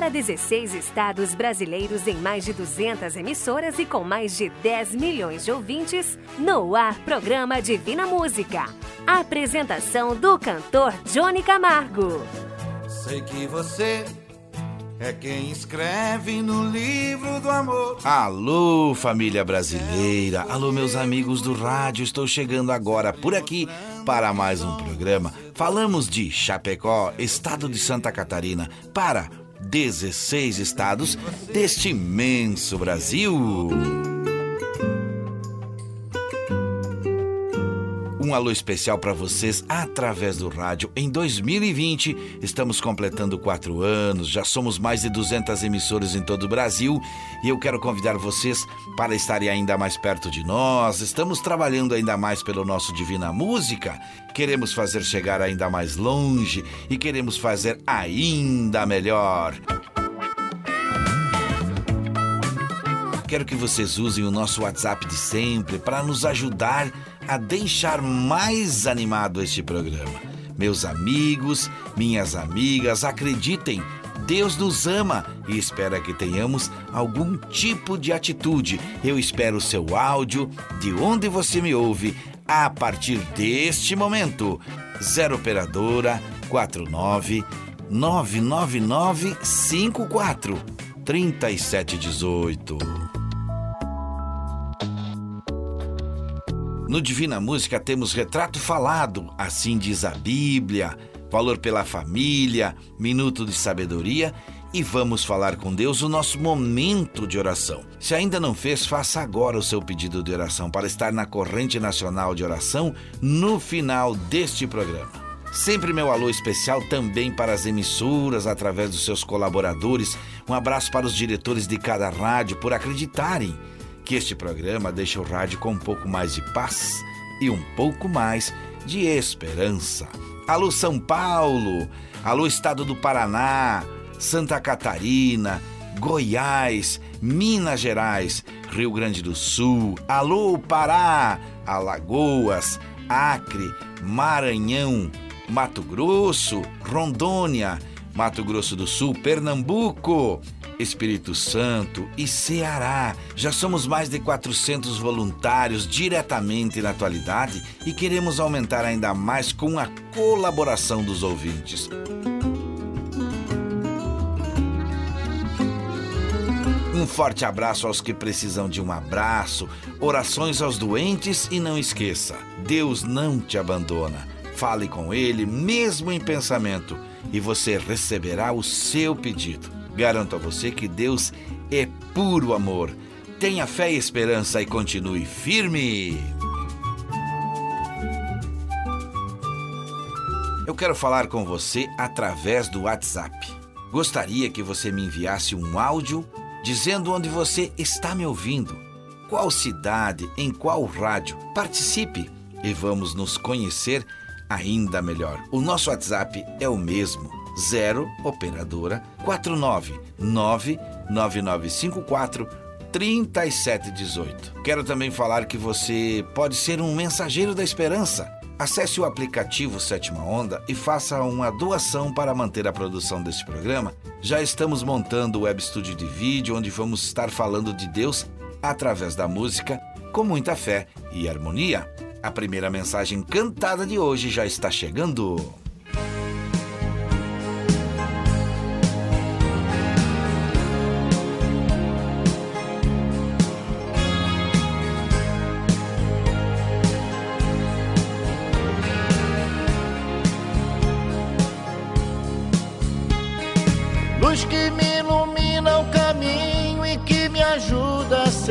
Para 16 estados brasileiros em mais de 200 emissoras e com mais de 10 milhões de ouvintes, no ar programa Divina Música. apresentação do cantor Johnny Camargo. Sei que você é quem escreve no livro do amor. Alô, família brasileira. Alô, meus amigos do rádio. Estou chegando agora por aqui para mais um programa. Falamos de Chapecó, estado de Santa Catarina, para 16 estados deste imenso Brasil. Um alô especial para vocês através do rádio. Em 2020, estamos completando quatro anos, já somos mais de 200 emissoras em todo o Brasil e eu quero convidar vocês para estarem ainda mais perto de nós. Estamos trabalhando ainda mais pelo nosso Divina Música, queremos fazer chegar ainda mais longe e queremos fazer ainda melhor. Quero que vocês usem o nosso WhatsApp de sempre para nos ajudar a deixar mais animado este programa. Meus amigos, minhas amigas, acreditem, Deus nos ama e espera que tenhamos algum tipo de atitude. Eu espero o seu áudio de onde você me ouve a partir deste momento. 0 operadora 49 999 54 3718. No Divina Música temos retrato falado, assim diz a Bíblia, valor pela família, minuto de sabedoria e vamos falar com Deus o nosso momento de oração. Se ainda não fez, faça agora o seu pedido de oração para estar na corrente nacional de oração no final deste programa. Sempre meu alô especial também para as emissoras através dos seus colaboradores. Um abraço para os diretores de cada rádio por acreditarem que este programa deixa o rádio com um pouco mais de paz e um pouco mais de esperança. Alô São Paulo, alô Estado do Paraná, Santa Catarina, Goiás, Minas Gerais, Rio Grande do Sul, alô Pará, Alagoas, Acre, Maranhão, Mato Grosso, Rondônia, Mato Grosso do Sul, Pernambuco, Espírito Santo e Ceará. Já somos mais de 400 voluntários diretamente na atualidade e queremos aumentar ainda mais com a colaboração dos ouvintes. Um forte abraço aos que precisam de um abraço, orações aos doentes e não esqueça: Deus não te abandona. Fale com Ele, mesmo em pensamento, e você receberá o seu pedido. Garanto a você que Deus é puro amor. Tenha fé e esperança e continue firme. Eu quero falar com você através do WhatsApp. Gostaria que você me enviasse um áudio dizendo onde você está me ouvindo, qual cidade, em qual rádio. Participe e vamos nos conhecer ainda melhor. O nosso WhatsApp é o mesmo 0 operadora 499 9954 3718. Quero também falar que você pode ser um mensageiro da esperança. Acesse o aplicativo Sétima Onda e faça uma doação para manter a produção deste programa. Já estamos montando o web estúdio de vídeo onde vamos estar falando de Deus através da música com muita fé e harmonia. A primeira mensagem cantada de hoje já está chegando.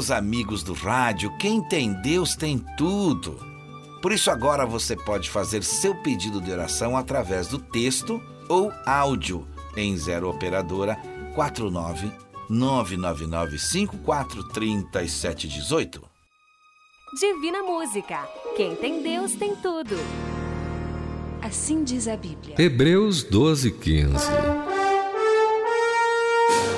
Meus amigos do rádio, quem tem Deus tem tudo. Por isso, agora você pode fazer seu pedido de oração através do texto ou áudio em 0 Operadora 49 999 543718. Divina Música. Quem tem Deus tem tudo. Assim diz a Bíblia. Hebreus 12, 15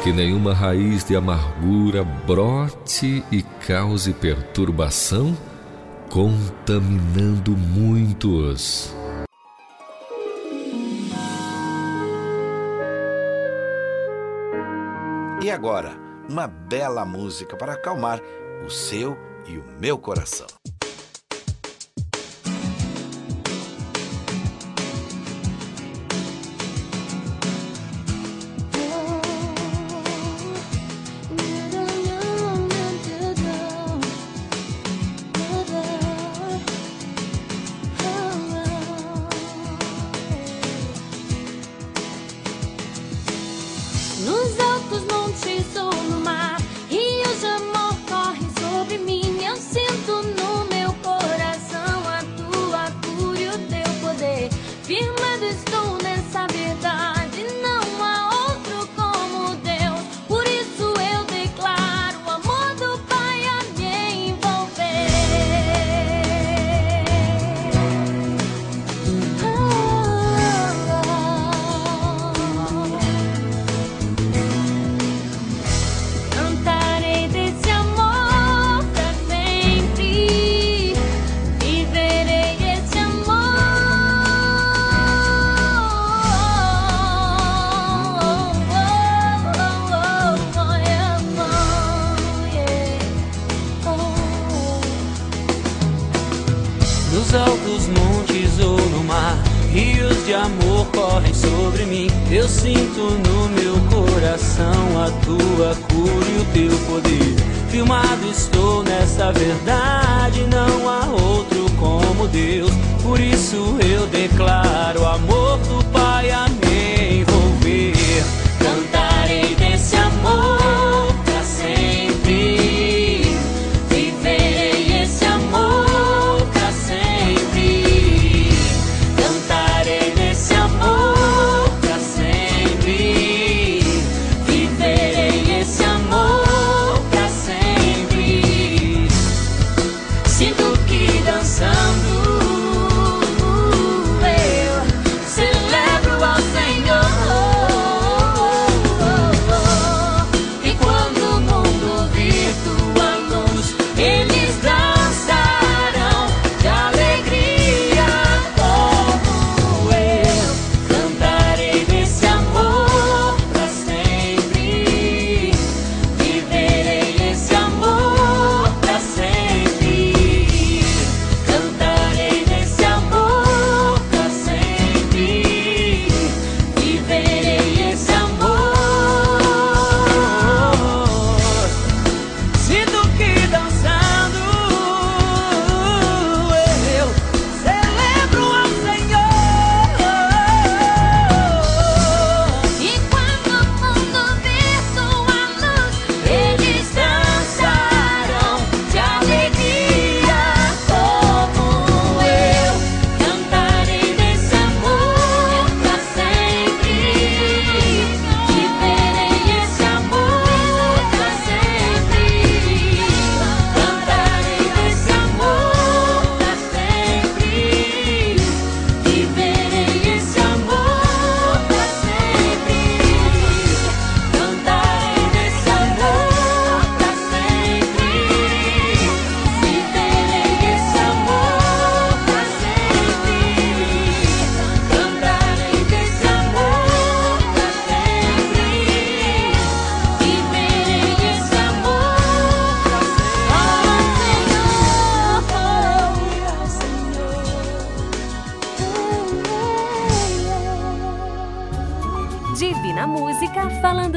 que nenhuma raiz de amargura brote e cause perturbação, contaminando muitos. E agora, uma bela música para acalmar o seu e o meu coração.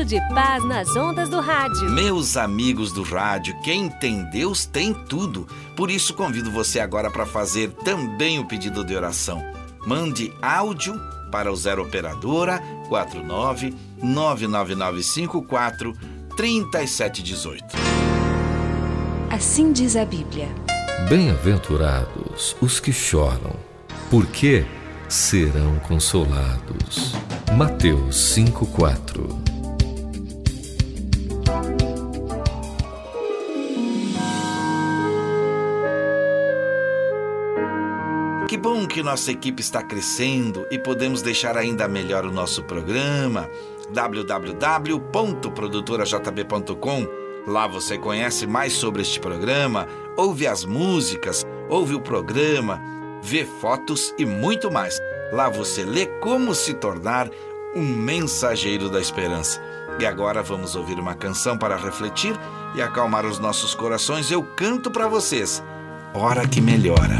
De paz nas ondas do rádio. Meus amigos do rádio, quem tem Deus tem tudo. Por isso convido você agora para fazer também o pedido de oração. Mande áudio para o 0 operadora 49 99954 3718. Assim diz a Bíblia. Bem-aventurados os que choram, porque serão consolados. Mateus 5:4 Que nossa equipe está crescendo e podemos deixar ainda melhor o nosso programa. www.produtorajb.com Lá você conhece mais sobre este programa, ouve as músicas, ouve o programa, vê fotos e muito mais. Lá você lê como se tornar um mensageiro da esperança. E agora vamos ouvir uma canção para refletir e acalmar os nossos corações. Eu canto para vocês. Hora que melhora.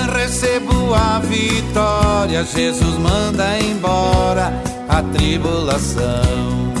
vitória. Jesus manda embora a tribulação.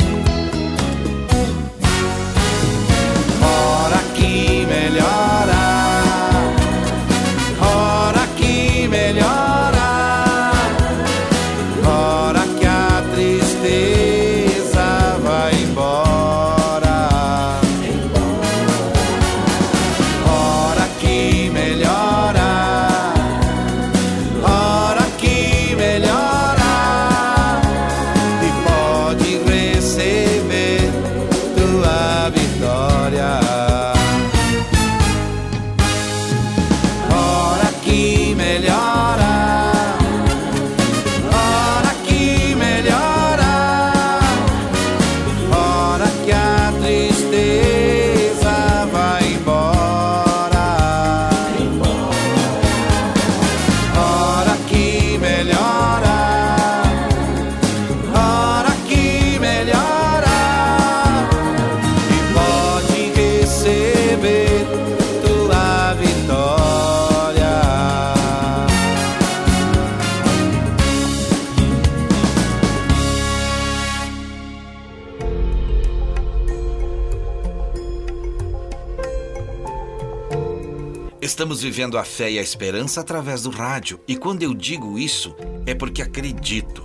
Vivendo a fé e a esperança através do rádio, e quando eu digo isso, é porque acredito.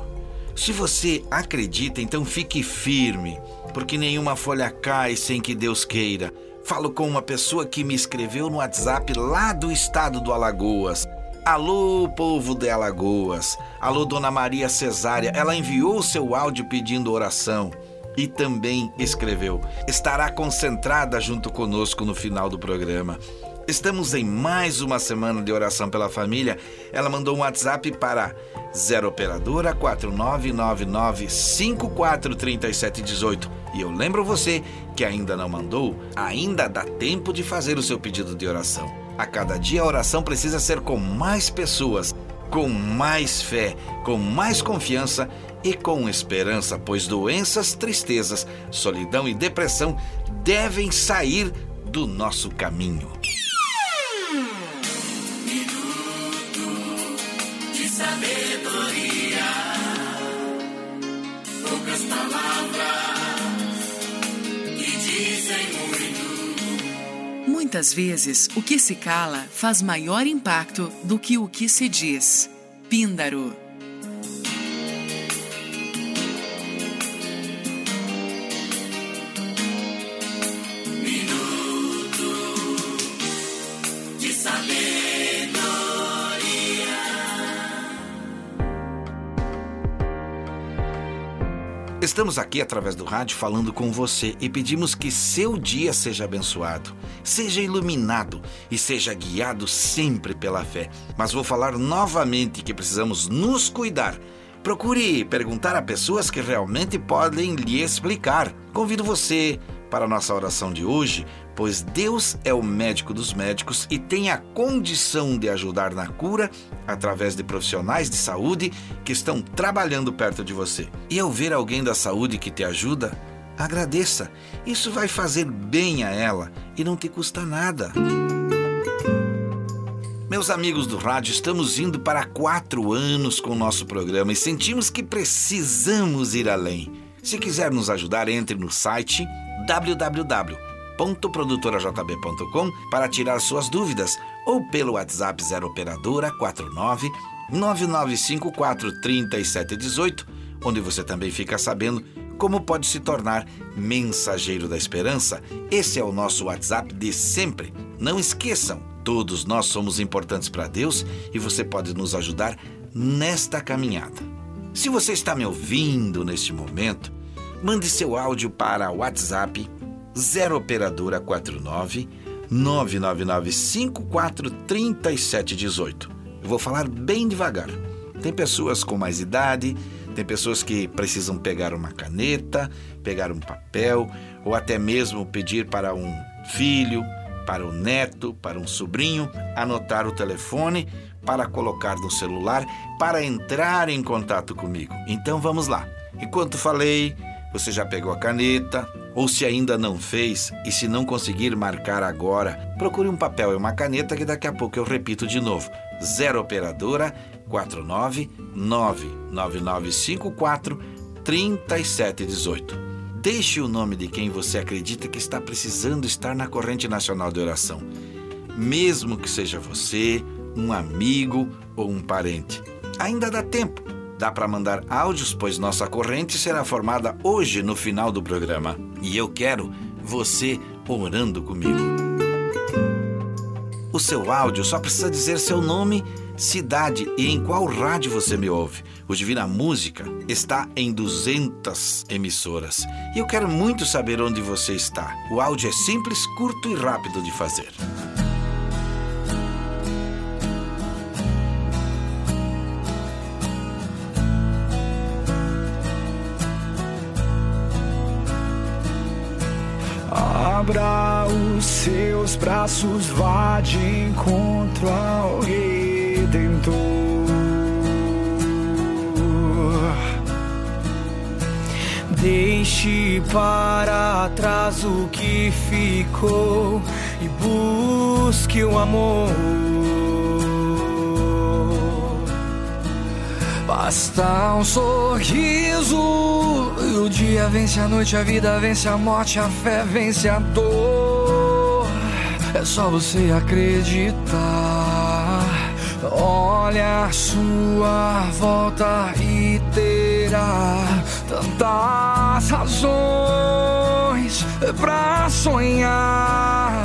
Se você acredita, então fique firme, porque nenhuma folha cai sem que Deus queira. Falo com uma pessoa que me escreveu no WhatsApp lá do estado do Alagoas. Alô, povo de Alagoas. Alô, Dona Maria Cesária. Ela enviou o seu áudio pedindo oração e também escreveu: estará concentrada junto conosco no final do programa. Estamos em mais uma semana de oração pela família. Ela mandou um WhatsApp para 0 operadora 4999543718. E eu lembro você que ainda não mandou, ainda dá tempo de fazer o seu pedido de oração. A cada dia a oração precisa ser com mais pessoas, com mais fé, com mais confiança e com esperança, pois doenças, tristezas, solidão e depressão devem sair do nosso caminho. Muitas vezes, o que se cala faz maior impacto do que o que se diz. Píndaro. De sabedoria. Estamos aqui através do rádio falando com você e pedimos que seu dia seja abençoado, seja iluminado e seja guiado sempre pela fé. Mas vou falar novamente que precisamos nos cuidar. Procure perguntar a pessoas que realmente podem lhe explicar. Convido você para a nossa oração de hoje, pois Deus é o médico dos médicos e tem a condição de ajudar na cura através de profissionais de saúde que estão trabalhando perto de você. E ao ver alguém da saúde que te ajuda, agradeça. Isso vai fazer bem a ela e não te custa nada. Meus amigos do rádio, estamos indo para quatro anos com o nosso programa e sentimos que precisamos ir além. Se quiser nos ajudar, entre no site www.produtorajb.com para tirar suas dúvidas ou pelo WhatsApp 0 operadora 49 9954 3718, onde você também fica sabendo como pode se tornar mensageiro da esperança. Esse é o nosso WhatsApp de sempre. Não esqueçam, todos nós somos importantes para Deus e você pode nos ajudar nesta caminhada. Se você está me ouvindo neste momento, mande seu áudio para o WhatsApp 0 operadora 49 99954 3718. Eu vou falar bem devagar. Tem pessoas com mais idade, Tem pessoas que precisam pegar uma caneta, pegar um papel, ou até mesmo pedir para um filho, para um neto, para um sobrinho, anotar o telefone para colocar no celular para entrar em contato comigo. Então vamos lá. Enquanto falei, você já pegou a caneta, ou se ainda não fez e se não conseguir marcar agora, procure um papel e uma caneta que daqui a pouco eu repito de novo. 0 operadora 49 99954 3718. Deixe o nome de quem você acredita que está precisando estar na corrente nacional de oração. Mesmo que seja você, um amigo ou um parente. Ainda dá tempo. Dá para mandar áudios, pois nossa corrente será formada hoje no final do programa. E eu quero você orando comigo. O seu áudio só precisa dizer seu nome, cidade e em qual rádio você me ouve. O Divina Música está em 200 emissoras. E eu quero muito saber onde você está. O áudio é simples, curto e rápido de fazer. Abra os seus braços, vá de encontro ao Deixe para trás o que ficou e busque o amor. Basta um sorriso e o dia vence a noite, a vida vence a morte, a fé vence a dor. É só você acreditar. Olha a sua volta e terá tantas razões pra sonhar.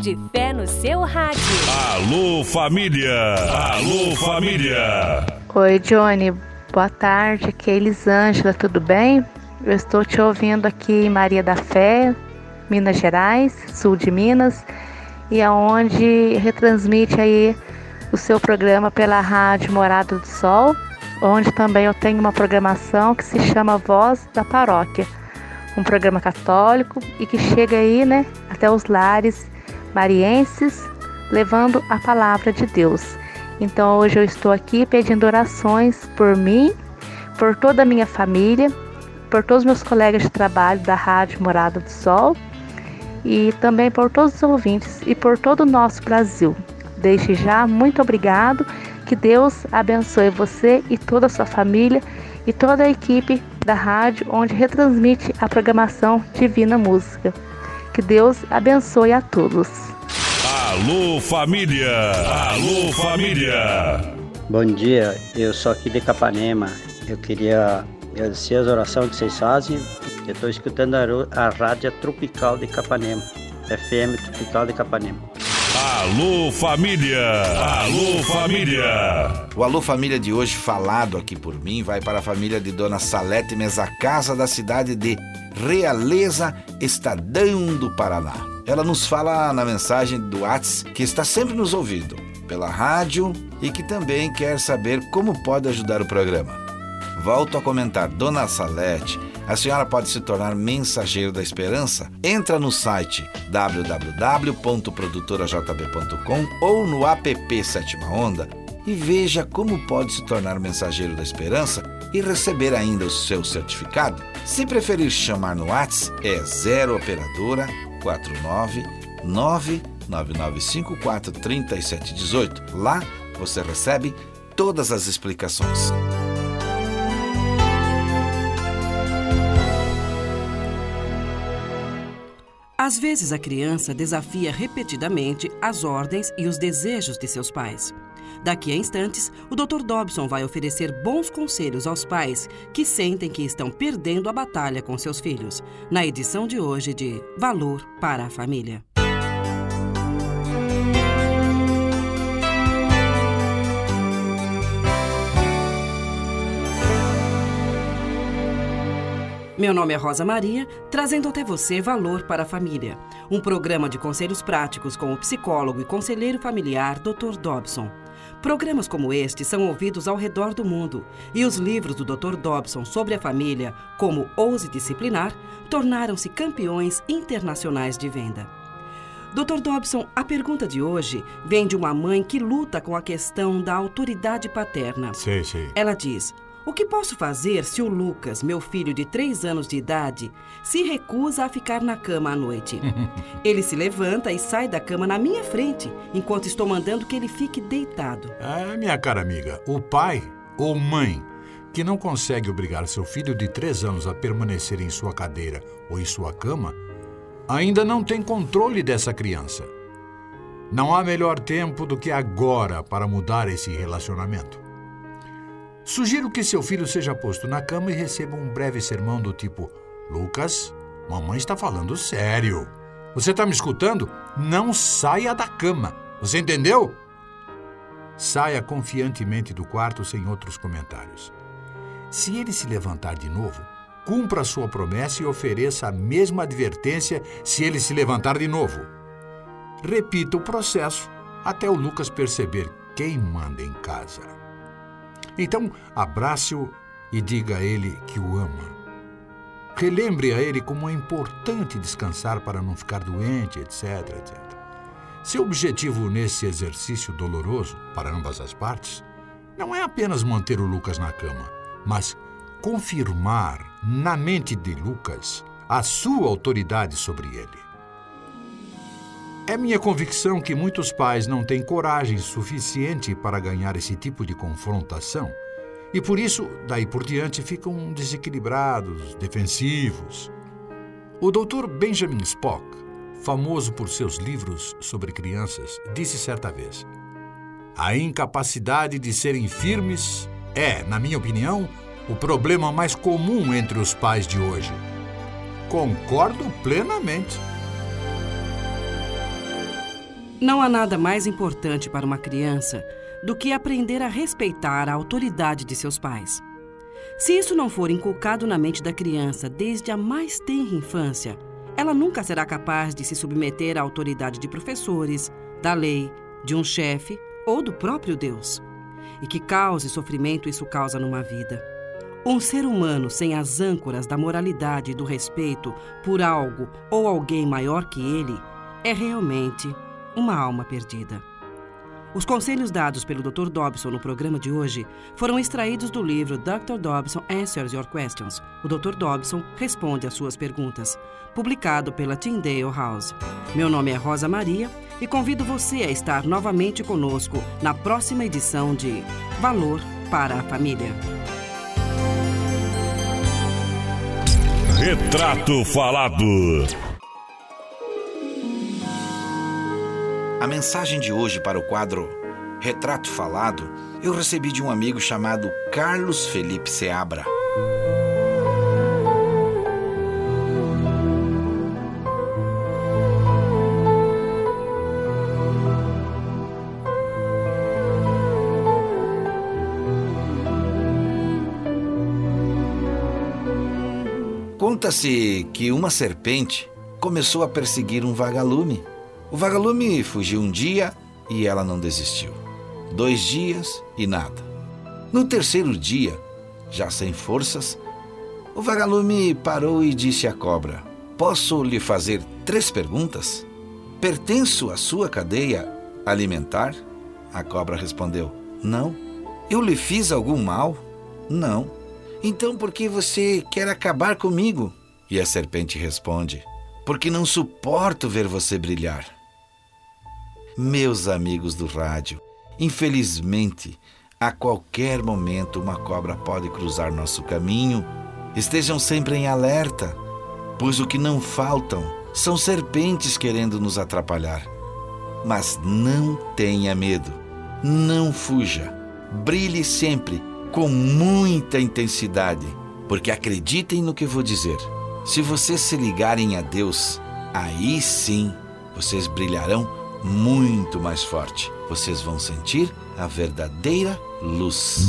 De fé no seu rádio. Alô, família! Alô, família! Oi, Johnny. Boa tarde. Aqui é Elisângela, tudo bem? Eu estou te ouvindo aqui em Maria da Fé, Minas Gerais, sul de Minas, e aonde retransmite aí o seu programa pela Rádio Morada do Sol, onde também eu tenho uma programação que se chama Voz da Paróquia, um programa católico e que chega aí, né, até os lares marienses, levando a palavra de Deus. Então hoje eu estou aqui pedindo orações por mim, por toda a minha família, por todos os meus colegas de trabalho da Rádio Morada do Sol e também por todos os ouvintes e por todo o nosso Brasil. Desde já, muito obrigado. Que Deus abençoe você e toda a sua família e toda a equipe da rádio onde retransmite a programação Divina Música. Que Deus abençoe a todos. Alô, família! Alô, família! Bom dia, eu sou aqui de Capanema. Eu queria agradecer as orações que vocês fazem. Eu estou escutando a, a Rádio Tropical de Capanema, FM Tropical de Capanema. Alô, família! Alô, família! O Alô Família de hoje, falado aqui por mim, vai para a família de Dona Salete Mesa Casa, da cidade de Realeza, Estadão do Paraná. Ela nos fala na mensagem do Whats que está sempre nos ouvindo pela rádio e que também quer saber como pode ajudar o programa. Volto a comentar, Dona Salete, a senhora pode se tornar mensageiro da esperança? Entra no site www.produtorajb.com ou no app Sétima Onda e veja como pode se tornar mensageiro da esperança e receber ainda o seu certificado. Se preferir chamar no WhatsApp, é 0 operadora 49 99954 3718. Lá você recebe todas as explicações. Às vezes a criança desafia repetidamente as ordens e os desejos de seus pais. Daqui a instantes, o Dr. Dobson vai oferecer bons conselhos aos pais que sentem que estão perdendo a batalha com seus filhos, na edição de hoje de Valor para a Família. Meu nome é Rosa Maria, trazendo até você Valor para a Família, um programa de conselhos práticos com o psicólogo e conselheiro familiar Dr. Dobson. Programas como este são ouvidos ao redor do mundo e os livros do Dr. Dobson sobre a família, como Ouse Disciplinar, tornaram-se campeões internacionais de venda. Dr. Dobson, a pergunta de hoje vem de uma mãe que luta com a questão da autoridade paterna. Sim, sim. Ela diz: O que posso fazer se o Lucas, meu filho de 3 anos de idade, se recusa a ficar na cama à noite? ele se levanta e sai da cama na minha frente, enquanto estou mandando que ele fique deitado. É, minha cara amiga, o pai ou mãe que não consegue obrigar seu filho de 3 anos a permanecer em sua cadeira ou em sua cama, ainda não tem controle dessa criança. Não há melhor tempo do que agora para mudar esse relacionamento. Sugiro que seu filho seja posto na cama e receba um breve sermão do tipo: Lucas, mamãe está falando sério. Você está me escutando? Não saia da cama. Você entendeu? Saia confiantemente do quarto sem outros comentários. Se ele se levantar de novo, cumpra sua promessa e ofereça a mesma advertência se ele se levantar de novo. Repita o processo até o Lucas perceber quem manda em casa. Então, abrace-o e diga a ele que o ama. Relembre a ele como é importante descansar para não ficar doente, etc, etc. Seu objetivo nesse exercício doloroso, para ambas as partes, não é apenas manter o Lucas na cama, mas confirmar na mente de Lucas a sua autoridade sobre ele. É minha convicção que muitos pais não têm coragem suficiente para ganhar esse tipo de confrontação e por isso, daí por diante, ficam desequilibrados, defensivos. O Dr. Benjamin Spock, famoso por seus livros sobre crianças, disse certa vez: A incapacidade de serem firmes é, na minha opinião, o problema mais comum entre os pais de hoje. Concordo plenamente. Não há nada mais importante para uma criança do que aprender a respeitar a autoridade de seus pais. Se isso não for inculcado na mente da criança desde a mais tenra infância, ela nunca será capaz de se submeter à autoridade de professores, da lei, de um chefe ou do próprio Deus. E que cause sofrimento isso causa numa vida. Um ser humano sem as âncoras da moralidade e do respeito por algo ou alguém maior que ele é realmente uma alma perdida. Os conselhos dados pelo Dr. Dobson no programa de hoje foram extraídos do livro Dr. Dobson Answers Your Questions. O Dr. Dobson responde às suas perguntas, publicado pela Tyndale House. Meu nome é Rosa Maria e convido você a estar novamente conosco na próxima edição de Valor para a Família. Retrato Falado. A mensagem de hoje para o quadro Retrato Falado eu recebi de um amigo chamado Carlos Felipe Seabra. Conta-se que uma serpente começou a perseguir um vagalume. O vagalume fugiu um dia e ela não desistiu. Dois dias e nada. No terceiro dia, já sem forças, o vagalume parou e disse à cobra: Posso lhe fazer três perguntas? Pertenço à sua cadeia alimentar? A cobra respondeu: Não. Eu lhe fiz algum mal? Não. Então por que você quer acabar comigo? E a serpente responde: Porque não suporto ver você brilhar. Meus amigos do rádio, infelizmente, a qualquer momento uma cobra pode cruzar nosso caminho. Estejam sempre em alerta, pois o que não faltam são serpentes querendo nos atrapalhar. Mas não tenha medo, não fuja, brilhe sempre com muita intensidade, porque acreditem no que vou dizer. Se vocês se ligarem a Deus, aí sim vocês brilharão muito mais forte. Vocês vão sentir a verdadeira luz.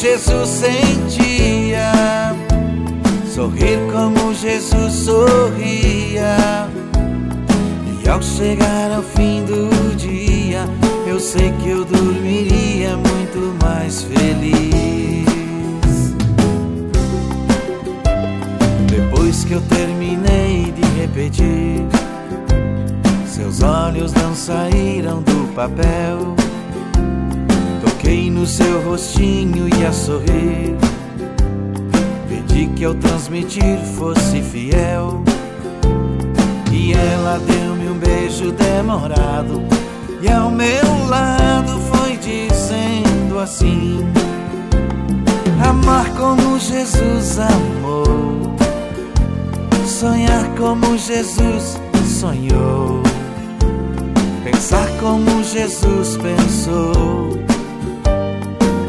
Jesus sentia, sorrir como Jesus sorria. E ao chegar ao fim do dia, eu sei que eu dormiria muito mais feliz. Depois que eu terminei de repetir, seus olhos não saíram do papel. Toquei no seu rostinho e a sorrir. Pedi que ao transmitir fosse fiel. E ela deu-me um beijo demorado. E ao meu lado foi dizendo assim: Amar como Jesus amou. Sonhar como Jesus sonhou. Pensar como Jesus pensou.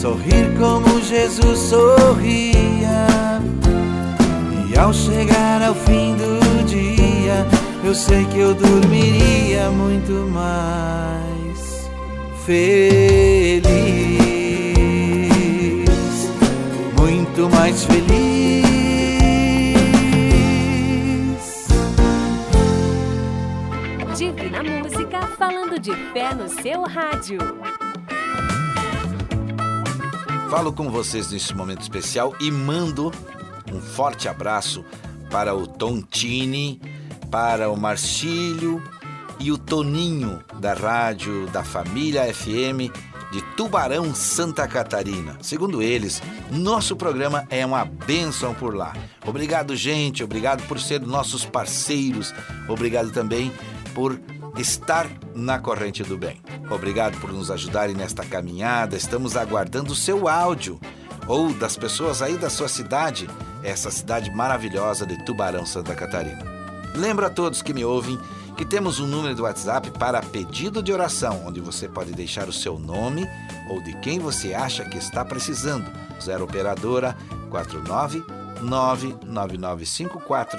sorrir como Jesus sorria. E ao chegar ao fim do dia, eu sei que eu dormiria muito mais feliz. Muito mais feliz. Divina Música falando de fé no seu rádio. Falo com vocês neste momento especial e mando um forte abraço para o Tontini, para o Marcílio e o Toninho da rádio da Família FM de Tubarão, Santa Catarina. Segundo eles, nosso programa é uma bênção por lá. Obrigado, gente. Obrigado por ser nossos parceiros. Obrigado também por estar na corrente do bem. Obrigado por nos ajudarem nesta caminhada. Estamos aguardando o seu áudio ou das pessoas aí da sua cidade, essa cidade maravilhosa de Tubarão, Santa Catarina. Lembro a todos que me ouvem que temos um número do WhatsApp para pedido de oração, onde você pode deixar o seu nome ou de quem você acha que está precisando. 0 operadora 49 99954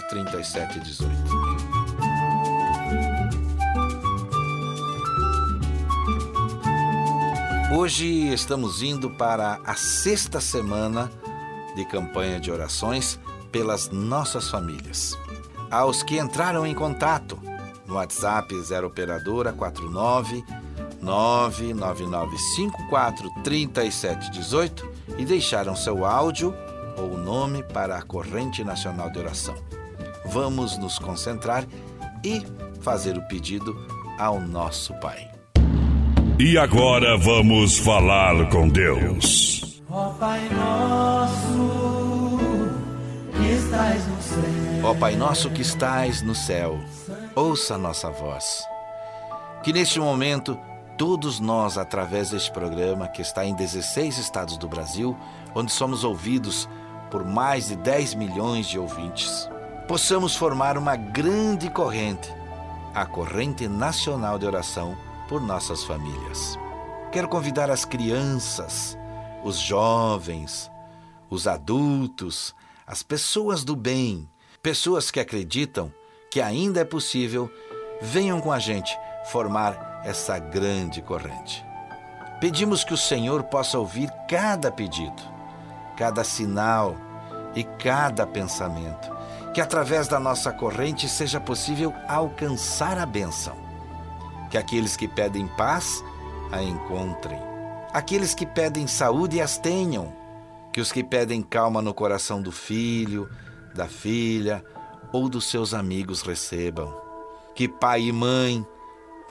Hoje estamos indo para a sexta semana de campanha de orações pelas nossas famílias. Aos que entraram em contato no WhatsApp 0 operadora 49 99954 3718 e deixaram seu áudio ou nome para a corrente nacional de oração. Vamos nos concentrar e fazer o pedido ao nosso Pai. E agora vamos falar com Deus. Ó Pai nosso, que estás no céu. Ó Pai nosso que estais no céu, ouça a nossa voz. Que neste momento todos nós, através deste programa que está em 16 estados do Brasil, onde somos ouvidos por mais de 10 milhões de ouvintes, possamos formar uma grande corrente, a corrente nacional de oração por nossas famílias. Quero convidar as crianças, os jovens, os adultos, as pessoas do bem, pessoas que acreditam que ainda é possível, venham com a gente formar essa grande corrente. Pedimos que o Senhor possa ouvir cada pedido, cada sinal e cada pensamento, que através da nossa corrente seja possível alcançar a bênção que aqueles que pedem paz a encontrem, aqueles que pedem saúde as tenham, que os que pedem calma no coração do filho, da filha ou dos seus amigos recebam, que pai e mãe,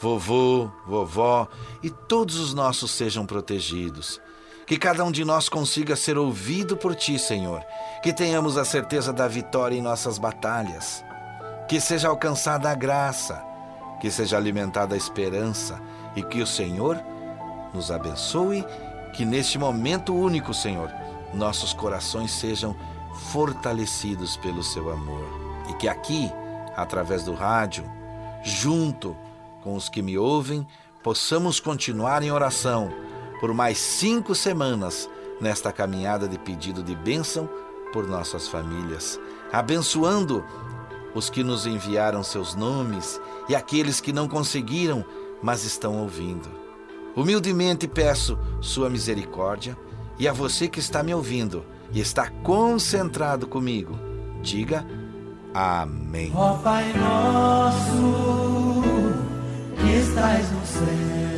vovô, vovó e todos os nossos sejam protegidos. Que cada um de nós consiga ser ouvido por Ti, Senhor. Que tenhamos a certeza da vitória em nossas batalhas. Que seja alcançada a graça que seja alimentada a esperança e que o Senhor nos abençoe, que neste momento único, Senhor, nossos corações sejam fortalecidos pelo seu amor e que aqui, através do rádio, junto com os que me ouvem, possamos continuar em oração por mais cinco semanas nesta caminhada de pedido de bênção por nossas famílias, abençoando os que nos enviaram seus nomes e aqueles que não conseguiram, mas estão ouvindo. Humildemente peço Sua misericórdia e a você que está me ouvindo e está concentrado comigo, diga Amém. Ó Pai nosso que estás no céu.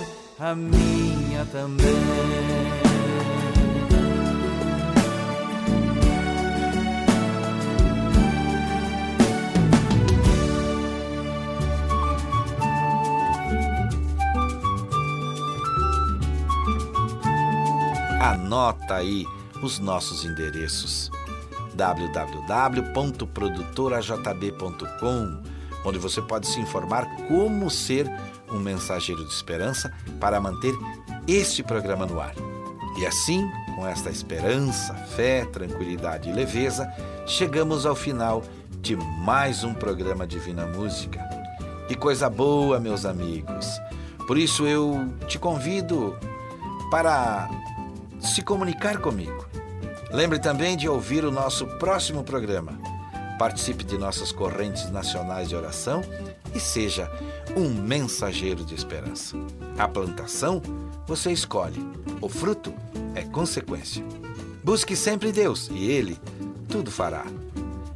a minha também. Anota aí os nossos endereços www.produtorajb.com, onde você pode se informar como ser um mensageiro de esperança para manter este programa no ar. E assim, com esta esperança, fé, tranquilidade e leveza, chegamos ao final de mais um programa Divina Música. Que coisa boa, meus amigos! Por isso eu te convido para se comunicar comigo. Lembre também de ouvir o nosso próximo programa. Participe de nossas correntes nacionais de oração e seja um mensageiro de esperança. A plantação você escolhe, o fruto é consequência. Busque sempre Deus e Ele tudo fará.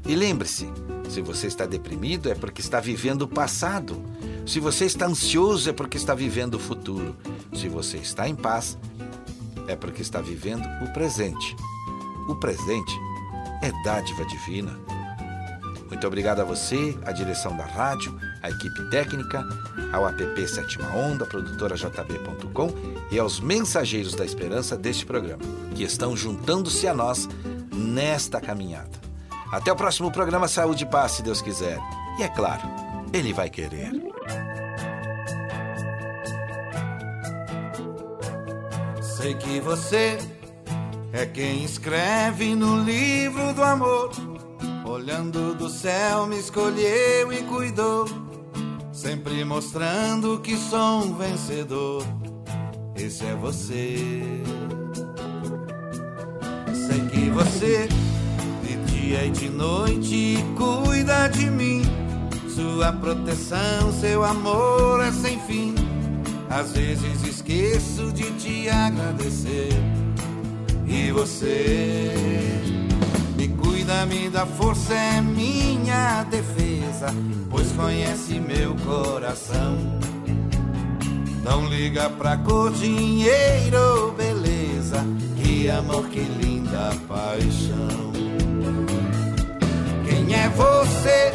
E lembre-se: se você está deprimido, é porque está vivendo o passado. Se você está ansioso, é porque está vivendo o futuro. Se você está em paz, é porque está vivendo o presente. O presente é dádiva divina. Muito obrigado a você, a direção da rádio, a equipe técnica, ao app Sétima Onda, produtora JB.com e aos mensageiros da esperança deste programa, que estão juntando-se a nós nesta caminhada. Até o próximo programa Saúde e Paz, se Deus quiser. E é claro, Ele vai querer. Sei que você é quem escreve no livro do amor. Olhando do céu, me escolheu e cuidou. Sempre mostrando que sou um vencedor. Esse é você. Sei que você, de dia e de noite, cuida de mim. Sua proteção, seu amor é sem fim. Às vezes esqueço de te agradecer. E você me cuida, me dá força, é minha defesa, pois conhece meu coração. Não liga pra cor, dinheiro, beleza, que amor, que linda paixão. Quem é você?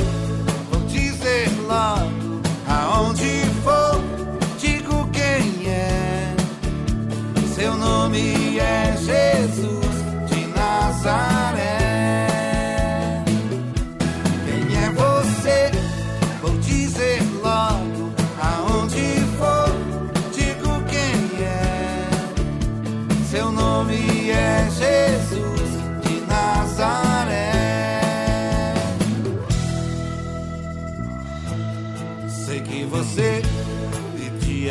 Vou dizer logo aonde for, digo quem é. Seu nome é Jesus de Nazaré.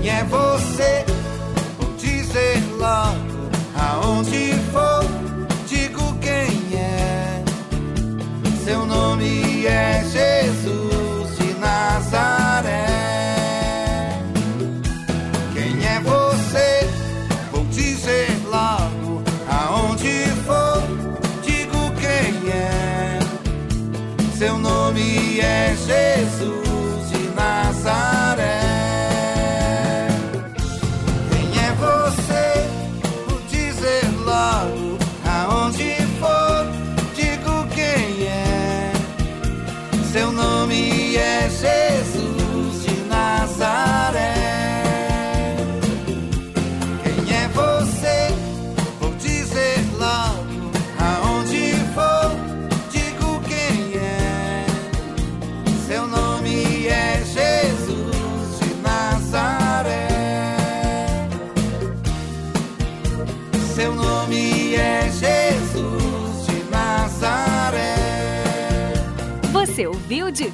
Quem é você?